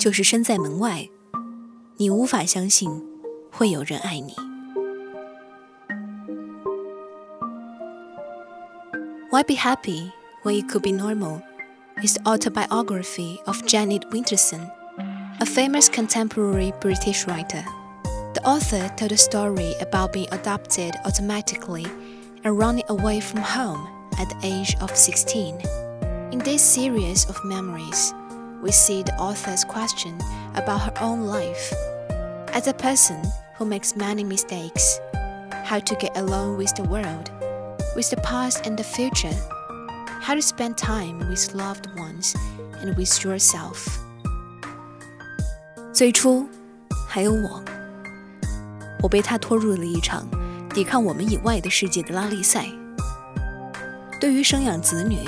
就是身在门外，你无法相信会有人爱你。Why be happy when you could be normal? Is the autobiography of Janet Winterson, a famous contemporary British writer. The author told a story about being adopted automatically and running away from home at the age of 16. In this series of memories, we see the author's question about her own life. As a person who makes many mistakes, how to get along with the world, with the past and the future, how to spend time with loved ones and with yourself. 最初，还有我，我被他拖入了一场抵抗我们以外的世界的拉力赛。对于生养子女，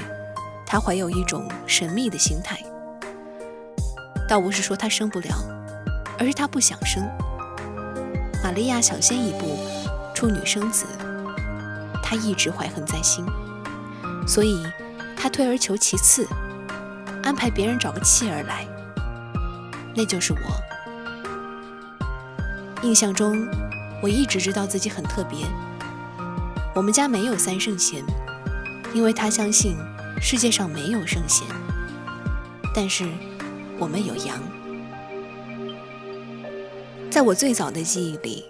他怀有一种神秘的心态。 倒不是说他生不了，而是他不想生。玛利亚想先一步处女生子，他一直怀恨在心，所以他退而求其次，安排别人找个妻儿来，那就是我。印象中，我一直知道自己很特别。我们家没有三圣贤，因为他相信世界上没有圣贤，但是。我们有羊，在我最早的记忆里，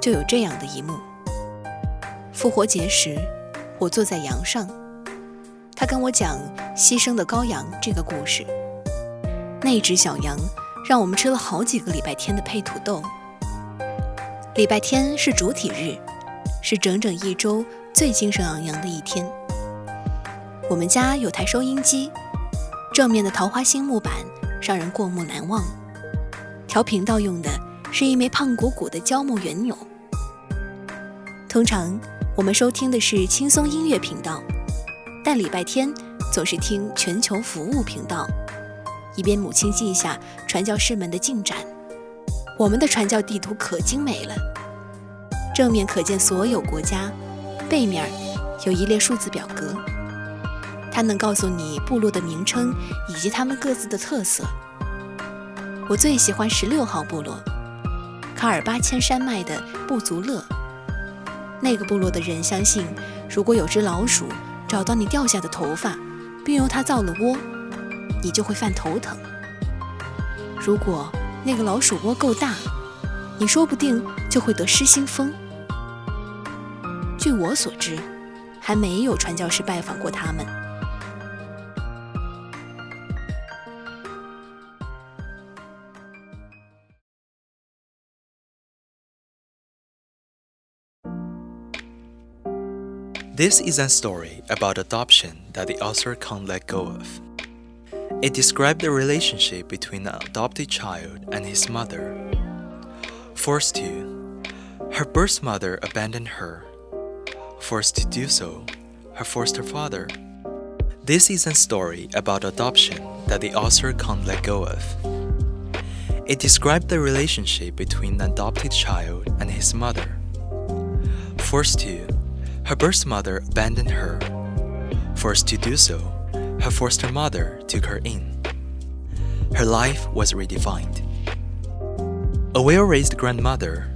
就有这样的一幕：复活节时，我坐在羊上，他跟我讲牺牲的羔羊这个故事。那只小羊让我们吃了好几个礼拜天的配土豆。礼拜天是主体日，是整整一周最精神昂扬的一天。我们家有台收音机，正面的桃花心木板。让人过目难忘。调频道用的是一枚胖鼓鼓的胶木圆钮。通常我们收听的是轻松音乐频道，但礼拜天总是听全球服务频道，以便母亲记下传教士们的进展。我们的传教地图可精美了，正面可见所有国家，背面有一列数字表格。它能告诉你部落的名称以及他们各自的特色。我最喜欢十六号部落，卡尔巴阡山脉的布族勒。那个部落的人相信，如果有只老鼠找到你掉下的头发，并由它造了窝，你就会犯头疼。如果那个老鼠窝够大，你说不定就会得失心疯。据我所知，还没有传教士拜访过他们。This is a story about adoption that the author can't let go of. It described the relationship between an adopted child and his mother. Forced to, her birth mother abandoned her. Forced to do so, her foster father. This is a story about adoption that the author can't let go of. It described the relationship between an adopted child and his mother. Forced to, her birth mother abandoned her. Forced to do so, her foster mother took her in. Her life was redefined. A well raised grandmother,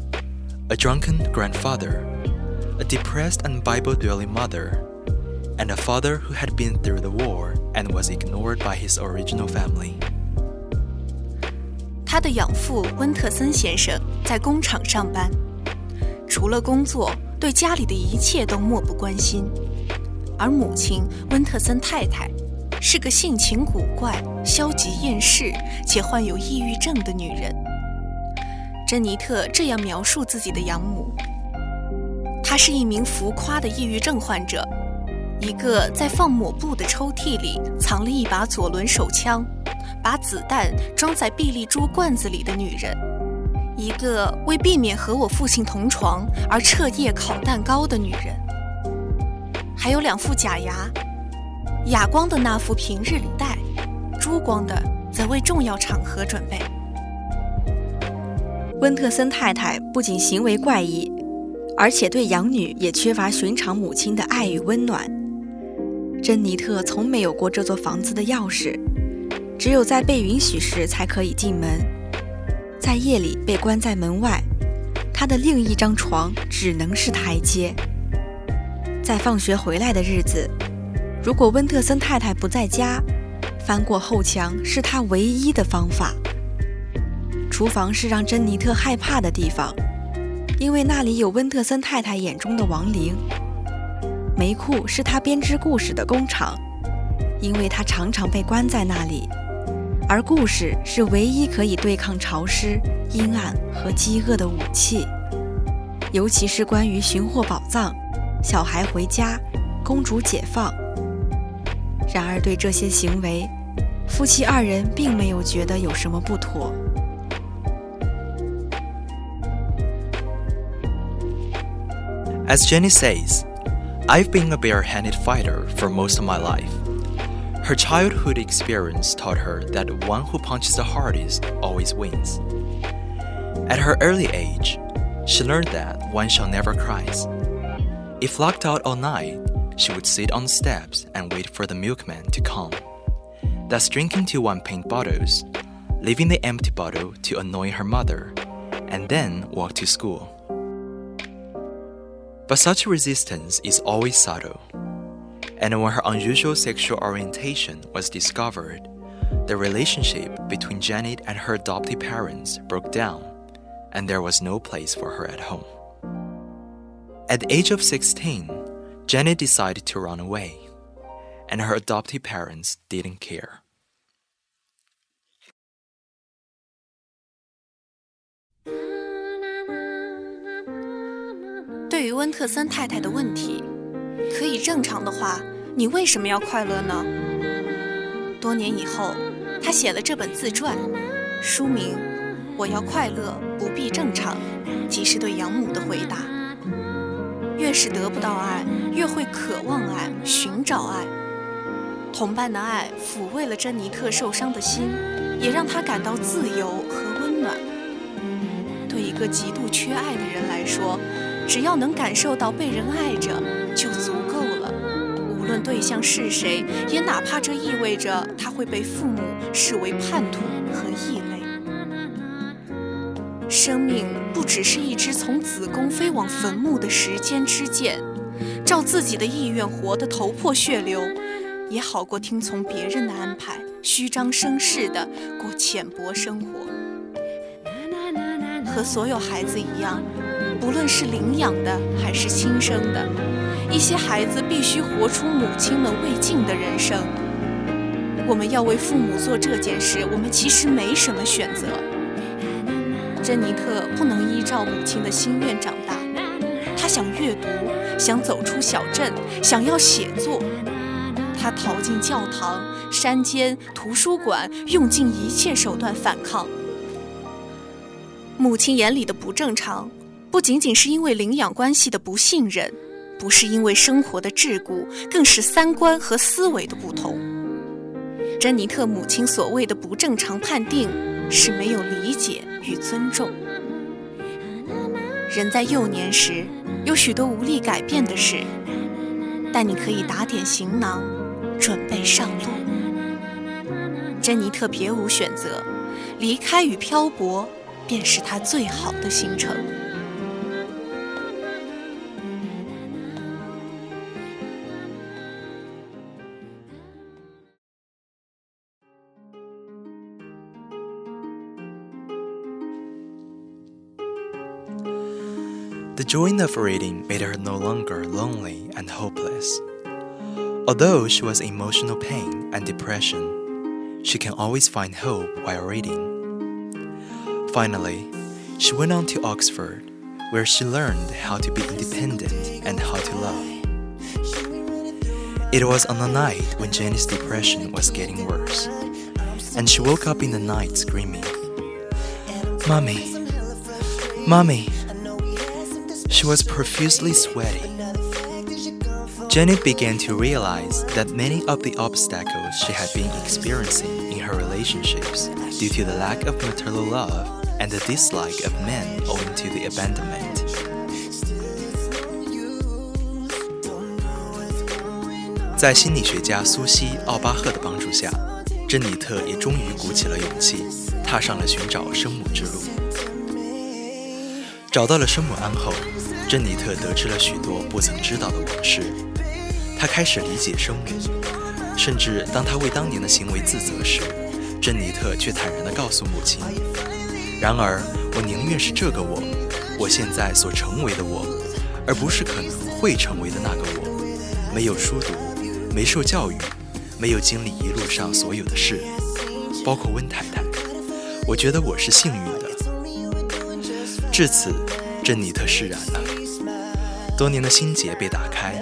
a drunken grandfather, a depressed and Bible dwelling mother, and a father who had been through the war and was ignored by his original family. 他的养父温特森先生在工厂上班，除了工作。 对家里的一切都漠不关心，而母亲温特森太太是个性情古怪、消极厌世且患有抑郁症的女人。珍妮特这样描述自己的养母：她是一名浮夸的抑郁症患者，一个在放抹布的抽屉里藏了一把左轮手枪，把子弹装在碧丽珠罐子里的女人。一个为避免和我父亲同床而彻夜烤蛋糕的女人，还有两副假牙，哑光的那副平日里戴，珠光的则为重要场合准备。温特森太太不仅行为怪异，而且对养女也缺乏寻常母亲的爱与温暖。珍妮特从没有过这座房子的钥匙，只有在被允许时才可以进门。在夜里被关在门外，他的另一张床只能是台阶。在放学回来的日子，如果温特森太太不在家，翻过后墙是他唯一的方法。厨房是让珍妮特害怕的地方，因为那里有温特森太太眼中的亡灵。煤库是他编织故事的工厂，因为他常常被关在那里。而故事是唯一可以对抗潮湿、阴暗和饥饿的武器，尤其是关于寻获宝藏、小孩回家、公主解放。然而，对这些行为，夫妻二人并没有觉得有什么不妥。As Jenny says, I've been a barehanded fighter for most of my life. Her childhood experience taught her that one who punches the hardest always wins. At her early age, she learned that one shall never cry. If locked out all night, she would sit on the steps and wait for the milkman to come. Thus, drinking two one pint bottles, leaving the empty bottle to annoy her mother, and then walk to school. But such resistance is always subtle and when her unusual sexual orientation was discovered, the relationship between Janet and her adoptive parents broke down, and there was no place for her at home. At the age of 16, Janet decided to run away, and her adoptive parents didn't care. 你为什么要快乐呢？多年以后，他写了这本自传，书名《我要快乐，不必正常》，即是对养母的回答。越是得不到爱，越会渴望爱，寻找爱。同伴的爱抚慰了珍妮特受伤的心，也让她感到自由和温暖。对一个极度缺爱的人来说，只要能感受到被人爱着，就。无论对象是谁，也哪怕这意味着他会被父母视为叛徒和异类。生命不只是一支从子宫飞往坟墓的时间之箭，照自己的意愿活得头破血流，也好过听从别人的安排，虚张声势的过浅薄生活。和所有孩子一样，不论是领养的还是亲生的，一些孩子必须活出母亲们未尽的人生。我们要为父母做这件事，我们其实没什么选择。珍妮特不能依照母亲的心愿长大，她想阅读，想走出小镇，想要写作。她逃进教堂、山间、图书馆，用尽一切手段反抗。母亲眼里的不正常，不仅仅是因为领养关系的不信任，不是因为生活的桎梏，更是三观和思维的不同。珍妮特母亲所谓的不正常判定，是没有理解与尊重。人在幼年时有许多无力改变的事，但你可以打点行囊，准备上路。珍妮特别无选择，离开与漂泊，便是她最好的行程。The joy of reading made her no longer lonely and hopeless. Although she was emotional pain and depression, she can always find hope while reading. Finally, she went on to Oxford, where she learned how to be independent and how to love. It was on a night when Jenny's depression was getting worse, and she woke up in the night screaming, Mommy! Mommy! She was profusely sweating. Janet began to realize that many of the obstacles she had been experiencing in her relationships due to the lack of maternal love and the dislike of men owing to the abandonment. 在心理学家苏西·奥巴赫的帮助下，珍妮特也终于鼓起了勇气，踏上了寻找生母之路。 找到了生母安后，珍妮特得知了许多不曾知道的往事。她开始理解生母，甚至当她为当年的行为自责时，珍妮特却坦然地告诉母亲：“然而，我宁愿是这个我，我现在所成为的我，而不是可能会成为的那个我。没有书读，没受教育，没有经历一路上所有的事，包括温太太。我觉得我是幸运的。”至此，珍妮特释然了。多年的心结被打开，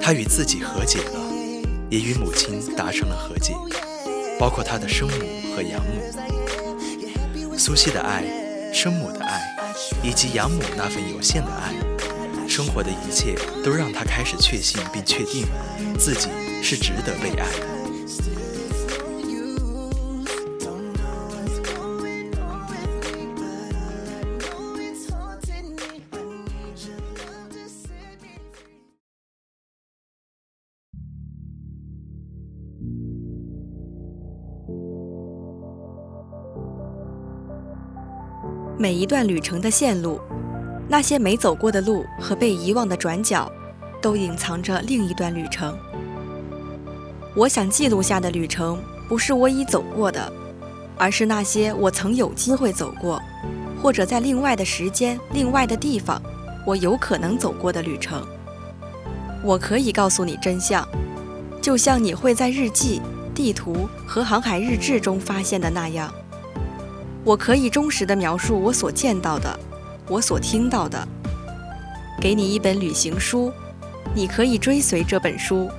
她与自己和解了，也与母亲达成了和解，包括她的生母和养母。苏西的爱、生母的爱，以及养母那份有限的爱，生活的一切都让她开始确信并确定，自己是值得被爱的。每一段旅程的线路，那些没走过的路和被遗忘的转角，都隐藏着另一段旅程。我想记录下的旅程，不是我已走过的，而是那些我曾有机会走过，或者在另外的时间、另外的地方，我有可能走过的旅程。我可以告诉你真相，就像你会在日记、地图和航海日志中发现的那样。我可以忠实地描述我所见到的，我所听到的。给你一本旅行书，你可以追随这本书，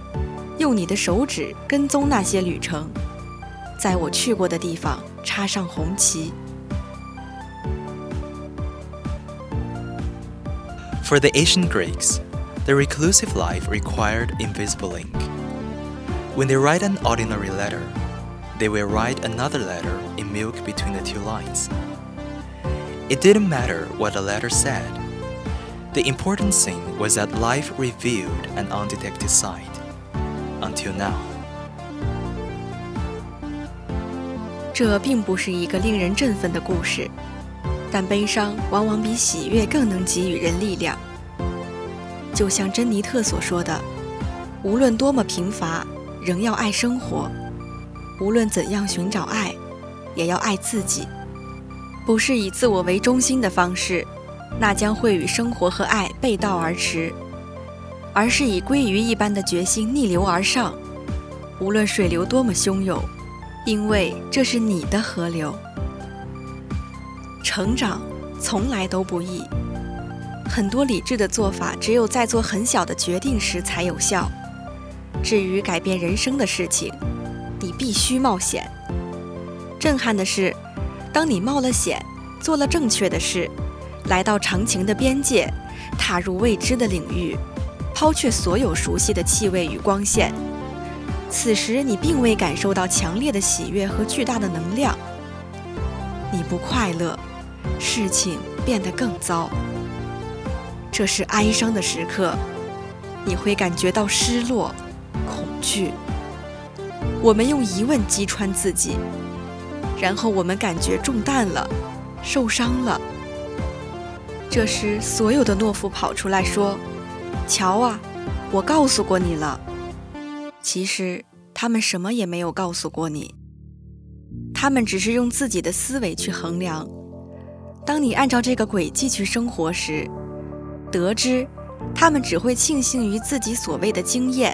用你的手指跟踪那些旅程，在我去过的地方插上红旗。For the ancient Greeks, the reclusive life required invisible ink. When they write an ordinary letter, they will write another letter in milk between the two lines. It didn't matter what the letter said. The important thing was that life revealed an undetected side. Until now. 这并不是一个令人振奋的故事，但悲伤往往比喜悦更能给予人力量。就像珍妮特所说的：“无论多么贫乏，仍要爱生活。” 无论怎样寻找爱，也要爱自己。不是以自我为中心的方式，那将会与生活和爱背道而驰；而是以鲑鱼一般的决心逆流而上，无论水流多么汹涌，因为这是你的河流。成长从来都不易，很多理智的做法只有在做很小的决定时才有效。至于改变人生的事情，你必须冒险。震撼的是，当你冒了险，做了正确的事，来到长情的边界，踏入未知的领域，抛却所有熟悉的气味与光线，此时你并未感受到强烈的喜悦和巨大的能量。你不快乐。事情变得更糟，这是哀伤的时刻，你会感觉到失落、恐惧。我们用疑问击穿自己，然后我们感觉中弹了，受伤了。这时，所有的懦夫跑出来说：“瞧啊，我告诉过你了。”其实，他们什么也没有告诉过你，他们只是用自己的思维去衡量。当你按照这个轨迹去生活时，得知他们只会庆幸于自己所谓的经验；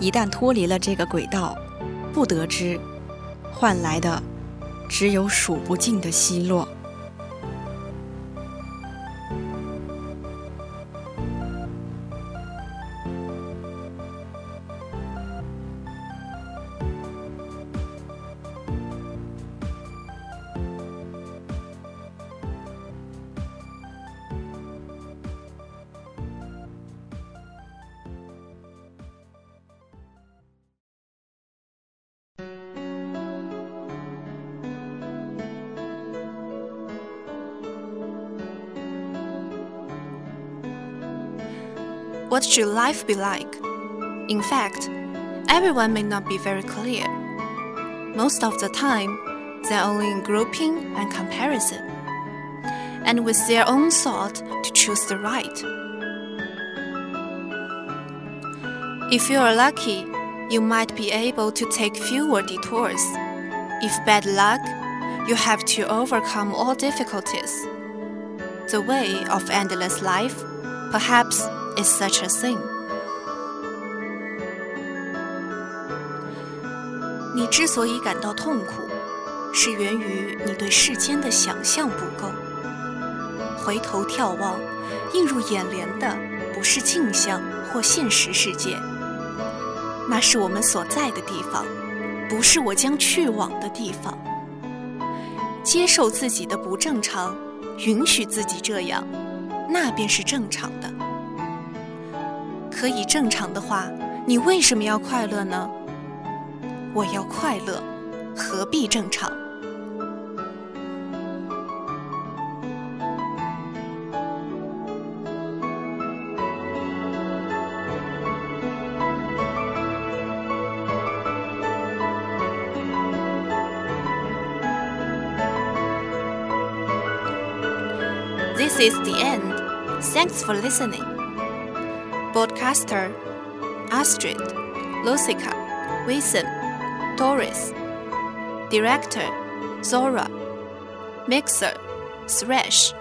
一旦脱离了这个轨道，不得知，换来的只有数不尽的奚落。What should life be like? In fact, everyone may not be very clear. Most of the time, they're only in grouping and comparison, and with their own thought to choose the right. If you are lucky, you might be able to take fewer detours. If bad luck, you have to overcome all difficulties. The way of endless life, perhaps is such a thing。你之所以感到痛苦，是源于你对世间的想象不够。回头眺望，映入眼帘的不是镜像或现实世界，那是我们所在的地方，不是我将去往的地方。接受自己的不正常，允许自己这样，那便是正常的。可以正常的话，你为什么要快乐呢？我要快乐，何必正常？This is the end. Thanks for listening. Broadcaster Astrid, Lucica, Wilson, Doris. Director Zora. Mixer Suresh.